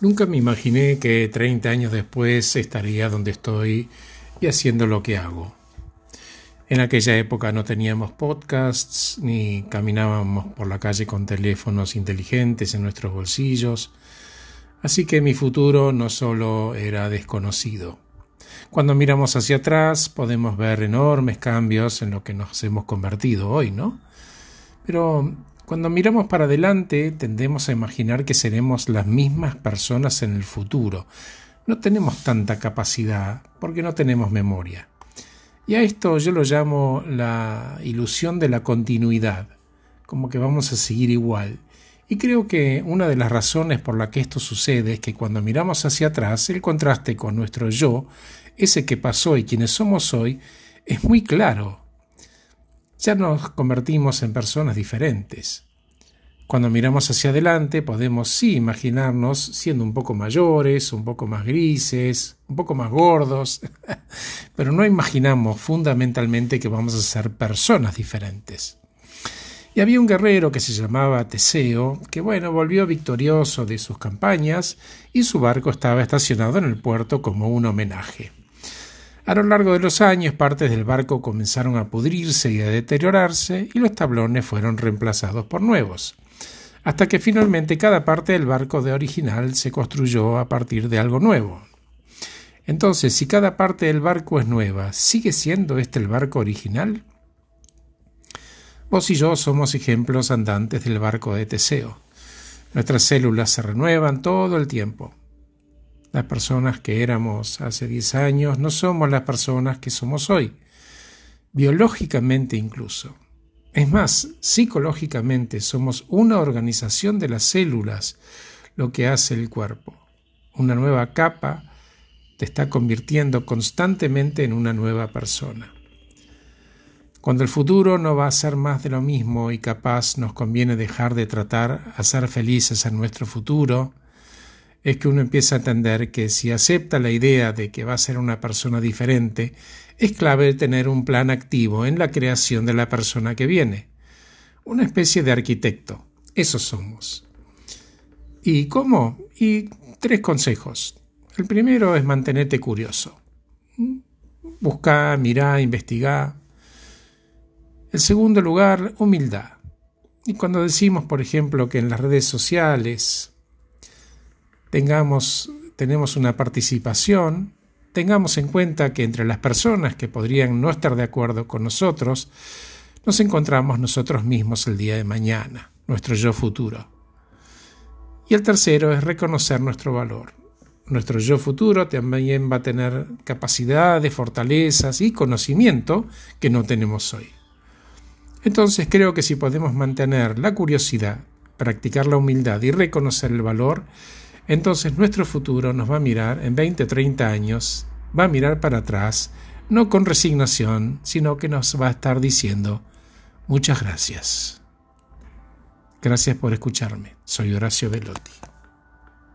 Nunca me imaginé que 30 años después estaría donde estoy y haciendo lo que hago. En aquella época no teníamos podcasts ni caminábamos por la calle con teléfonos inteligentes en nuestros bolsillos, así que mi futuro no solo era desconocido. Cuando miramos hacia atrás podemos ver enormes cambios en lo que nos hemos convertido hoy, ¿no? Pero cuando miramos para adelante tendemos a imaginar que seremos las mismas personas en el futuro. No tenemos tanta capacidad porque no tenemos memoria. Y a esto yo lo llamo la ilusión de la continuidad, como que vamos a seguir igual. Y creo que una de las razones por la que esto sucede es que cuando miramos hacia atrás, el contraste con nuestro yo, ese que pasó y quienes somos hoy, es muy claro ya nos convertimos en personas diferentes. Cuando miramos hacia adelante podemos sí imaginarnos siendo un poco mayores, un poco más grises, un poco más gordos, pero no imaginamos fundamentalmente que vamos a ser personas diferentes. Y había un guerrero que se llamaba Teseo, que bueno, volvió victorioso de sus campañas y su barco estaba estacionado en el puerto como un homenaje. A lo largo de los años, partes del barco comenzaron a pudrirse y a deteriorarse y los tablones fueron reemplazados por nuevos, hasta que finalmente cada parte del barco de original se construyó a partir de algo nuevo. Entonces, si cada parte del barco es nueva, ¿sigue siendo este el barco original? Vos y yo somos ejemplos andantes del barco de Teseo. Nuestras células se renuevan todo el tiempo. Las personas que éramos hace 10 años no somos las personas que somos hoy, biológicamente incluso. Es más, psicológicamente somos una organización de las células, lo que hace el cuerpo. Una nueva capa te está convirtiendo constantemente en una nueva persona. Cuando el futuro no va a ser más de lo mismo y capaz nos conviene dejar de tratar a ser felices en nuestro futuro, es que uno empieza a entender que si acepta la idea de que va a ser una persona diferente, es clave tener un plan activo en la creación de la persona que viene. Una especie de arquitecto. Eso somos. ¿Y cómo? Y tres consejos. El primero es mantenerte curioso. Busca, mira, investiga. El segundo lugar, humildad. Y cuando decimos, por ejemplo, que en las redes sociales tengamos, tenemos una participación, tengamos en cuenta que entre las personas que podrían no estar de acuerdo con nosotros, nos encontramos nosotros mismos el día de mañana, nuestro yo futuro. Y el tercero es reconocer nuestro valor. Nuestro yo futuro también va a tener capacidades, fortalezas y conocimiento que no tenemos hoy. Entonces creo que si podemos mantener la curiosidad, practicar la humildad y reconocer el valor, entonces nuestro futuro nos va a mirar en 20, 30 años, va a mirar para atrás, no con resignación, sino que nos va a estar diciendo, muchas gracias. Gracias por escucharme. Soy Horacio Velotti.